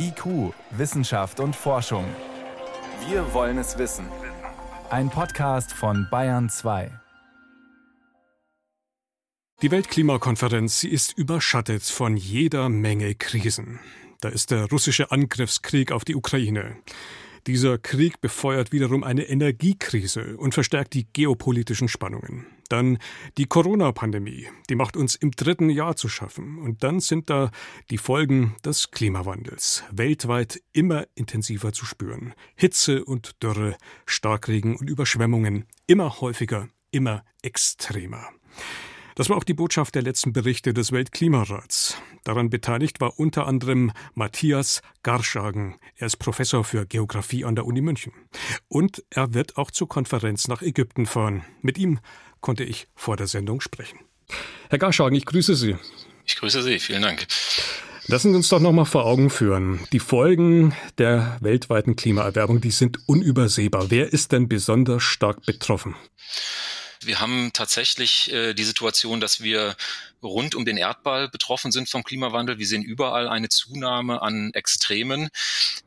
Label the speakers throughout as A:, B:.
A: IQ, Wissenschaft und Forschung. Wir wollen es wissen. Ein Podcast von Bayern 2.
B: Die Weltklimakonferenz sie ist überschattet von jeder Menge Krisen. Da ist der russische Angriffskrieg auf die Ukraine. Dieser Krieg befeuert wiederum eine Energiekrise und verstärkt die geopolitischen Spannungen. Dann die Corona-Pandemie, die macht uns im dritten Jahr zu schaffen. Und dann sind da die Folgen des Klimawandels, weltweit immer intensiver zu spüren. Hitze und Dürre, Starkregen und Überschwemmungen, immer häufiger, immer extremer. Das war auch die Botschaft der letzten Berichte des Weltklimarats. Daran beteiligt war unter anderem Matthias Garschagen. Er ist Professor für Geographie an der Uni München. Und er wird auch zur Konferenz nach Ägypten fahren. Mit ihm konnte ich vor der Sendung sprechen. Herr Garschagen, ich grüße Sie.
C: Ich grüße Sie, vielen Dank.
B: Lassen Sie uns doch noch mal vor Augen führen. Die Folgen der weltweiten Klimaerwärmung, die sind unübersehbar. Wer ist denn besonders stark betroffen?
C: Wir haben tatsächlich äh, die Situation, dass wir rund um den Erdball betroffen sind vom Klimawandel. Wir sehen überall eine Zunahme an Extremen.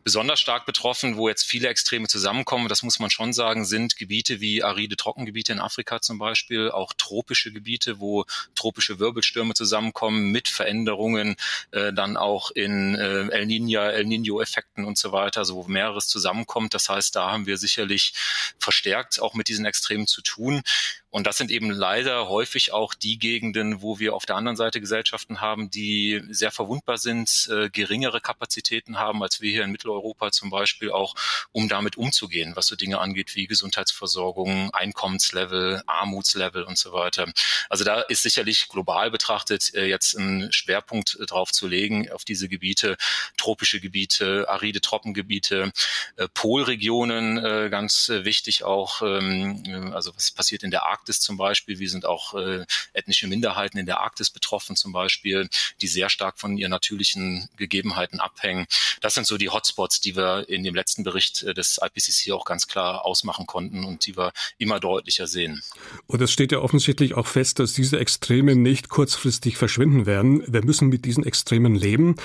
C: Besonders stark betroffen, wo jetzt viele Extreme zusammenkommen, das muss man schon sagen, sind Gebiete wie aride Trockengebiete in Afrika zum Beispiel, auch tropische Gebiete, wo tropische Wirbelstürme zusammenkommen mit Veränderungen, äh, dann auch in äh, El Niño, El Niño-Effekten und so weiter, also wo mehreres zusammenkommt. Das heißt, da haben wir sicherlich verstärkt auch mit diesen Extremen zu tun. Und das sind eben leider häufig auch die Gegenden, wo wir auf der anderen Seite Gesellschaften haben, die sehr verwundbar sind, äh, geringere Kapazitäten haben als wir hier in Mitteleuropa zum Beispiel auch, um damit umzugehen, was so Dinge angeht wie Gesundheitsversorgung, Einkommenslevel, Armutslevel und so weiter. Also da ist sicherlich global betrachtet äh, jetzt ein Schwerpunkt äh, drauf zu legen auf diese Gebiete, tropische Gebiete, aride Trockengebiete, äh, Polregionen, äh, ganz äh, wichtig auch, ähm, also was passiert in der Arktis Arktis zum Beispiel. Wir sind auch äh, ethnische Minderheiten in der Arktis betroffen zum Beispiel, die sehr stark von ihren natürlichen Gegebenheiten abhängen. Das sind so die Hotspots, die wir in dem letzten Bericht äh, des IPCC auch ganz klar ausmachen konnten und die wir immer deutlicher sehen.
B: Und es steht ja offensichtlich auch fest, dass diese Extreme nicht kurzfristig verschwinden werden. Wir müssen mit diesen Extremen leben.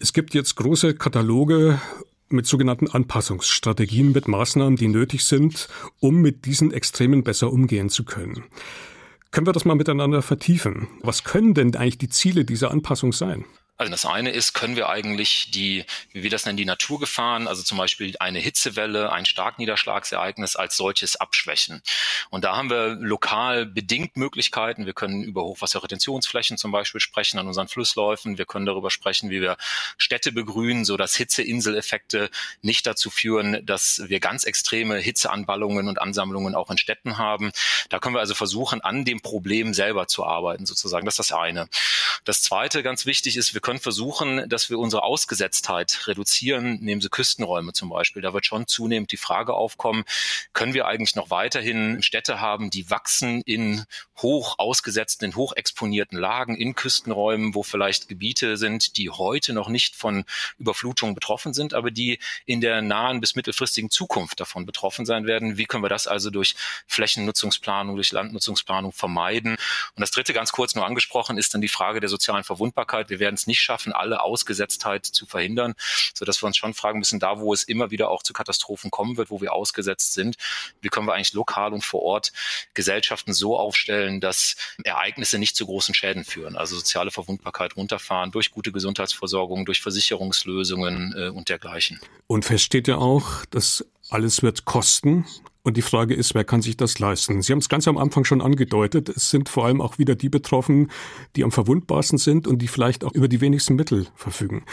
B: Es gibt jetzt große Kataloge mit sogenannten Anpassungsstrategien, mit Maßnahmen, die nötig sind, um mit diesen Extremen besser umgehen zu können. Können wir das mal miteinander vertiefen? Was können denn eigentlich die Ziele dieser Anpassung sein?
C: Also das eine ist, können wir eigentlich die, wie wir das nennen, die Naturgefahren, also zum Beispiel eine Hitzewelle, ein Starkniederschlagsereignis als solches abschwächen. Und da haben wir lokal bedingt Möglichkeiten. Wir können über Hochwasserretentionsflächen zum Beispiel sprechen an unseren Flussläufen. Wir können darüber sprechen, wie wir Städte begrünen, so dass Hitzeinseleffekte nicht dazu führen, dass wir ganz extreme Hitzeanballungen und Ansammlungen auch in Städten haben. Da können wir also versuchen, an dem Problem selber zu arbeiten, sozusagen. Das ist das eine. Das zweite, ganz wichtig ist, wir können versuchen, dass wir unsere Ausgesetztheit reduzieren, nehmen Sie Küstenräume zum Beispiel. Da wird schon zunehmend die Frage aufkommen, können wir eigentlich noch weiterhin Städte haben, die wachsen in hoch ausgesetzten, in hoch exponierten Lagen, in Küstenräumen, wo vielleicht Gebiete sind, die heute noch nicht von Überflutungen betroffen sind, aber die in der nahen bis mittelfristigen Zukunft davon betroffen sein werden. Wie können wir das also durch Flächennutzungsplanung, durch Landnutzungsplanung vermeiden? Und das dritte, ganz kurz nur angesprochen, ist dann die Frage der sozialen Verwundbarkeit. Wir werden es nicht schaffen, alle Ausgesetztheit zu verhindern, sodass wir uns schon fragen müssen, da wo es immer wieder auch zu Katastrophen kommen wird, wo wir ausgesetzt sind, wie können wir eigentlich lokal und vor Ort Gesellschaften so aufstellen, dass Ereignisse nicht zu großen Schäden führen, also soziale Verwundbarkeit runterfahren durch gute Gesundheitsversorgung, durch Versicherungslösungen äh, und dergleichen.
B: Und fest steht ja auch, dass alles wird kosten. Und die Frage ist, wer kann sich das leisten? Sie haben es ganz am Anfang schon angedeutet. Es sind vor allem auch wieder die betroffen, die am verwundbarsten sind und die vielleicht auch über die wenigsten Mittel verfügen.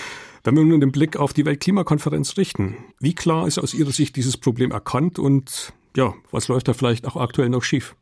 B: Wenn wir nun den Blick auf die Weltklimakonferenz richten, wie klar ist aus Ihrer Sicht dieses Problem erkannt und ja, was läuft da vielleicht auch aktuell noch schief?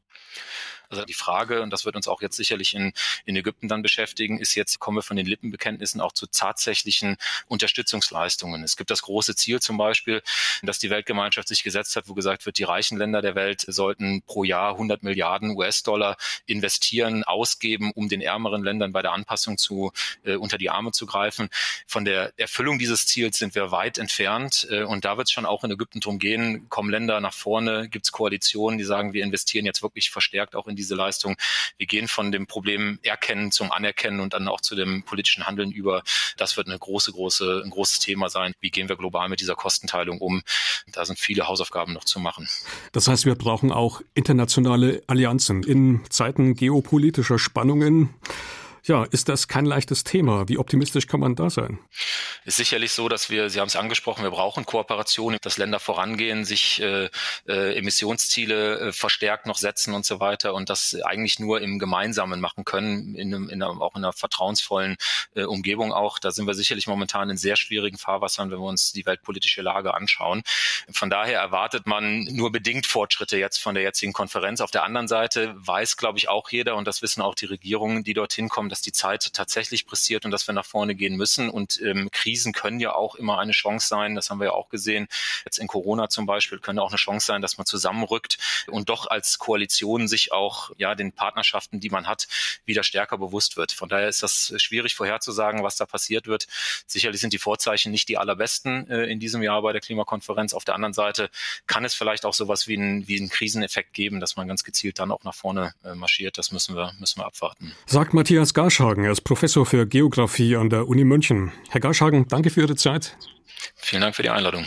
C: Also die Frage, und das wird uns auch jetzt sicherlich in, in Ägypten dann beschäftigen, ist jetzt, kommen wir von den Lippenbekenntnissen auch zu tatsächlichen Unterstützungsleistungen. Es gibt das große Ziel zum Beispiel, dass die Weltgemeinschaft sich gesetzt hat, wo gesagt wird, die reichen Länder der Welt sollten pro Jahr 100 Milliarden US-Dollar investieren, ausgeben, um den ärmeren Ländern bei der Anpassung zu, äh, unter die Arme zu greifen. Von der Erfüllung dieses Ziels sind wir weit entfernt. Äh, und da wird es schon auch in Ägypten drum gehen, kommen Länder nach vorne, gibt es Koalitionen, die sagen, wir investieren jetzt wirklich verstärkt auch in diese Leistung. Wir gehen von dem Problem Erkennen zum Anerkennen und dann auch zu dem politischen Handeln über. Das wird eine große, große, ein großes Thema sein. Wie gehen wir global mit dieser Kostenteilung um? Da sind viele Hausaufgaben noch zu machen.
B: Das heißt, wir brauchen auch internationale Allianzen in Zeiten geopolitischer Spannungen. Ja, ist das kein leichtes Thema? Wie optimistisch kann man da sein?
C: Ist sicherlich so, dass wir, Sie haben es angesprochen, wir brauchen Kooperation, dass Länder vorangehen, sich äh, äh, Emissionsziele äh, verstärkt noch setzen und so weiter und das eigentlich nur im Gemeinsamen machen können, in, einem, in einer, auch in einer vertrauensvollen äh, Umgebung auch. Da sind wir sicherlich momentan in sehr schwierigen Fahrwassern, wenn wir uns die weltpolitische Lage anschauen. Von daher erwartet man nur bedingt Fortschritte jetzt von der jetzigen Konferenz. Auf der anderen Seite weiß, glaube ich, auch jeder und das wissen auch die Regierungen, die dorthin kommen, dass die Zeit tatsächlich pressiert und dass wir nach vorne gehen müssen. Und ähm, Krisen können ja auch immer eine Chance sein. Das haben wir ja auch gesehen. Jetzt in Corona zum Beispiel können auch eine Chance sein, dass man zusammenrückt und doch als Koalition sich auch ja den Partnerschaften, die man hat, wieder stärker bewusst wird. Von daher ist das schwierig vorherzusagen, was da passiert wird. Sicherlich sind die Vorzeichen nicht die allerbesten äh, in diesem Jahr bei der Klimakonferenz. Auf der anderen Seite kann es vielleicht auch sowas wie einen, wie einen Kriseneffekt geben, dass man ganz gezielt dann auch nach vorne äh, marschiert. Das müssen wir, müssen wir abwarten.
B: Sagt Matthias Garschhagen. Er ist Professor für Geografie an der Uni München. Herr Garschhagen, danke für Ihre Zeit.
C: Vielen Dank für die Einladung.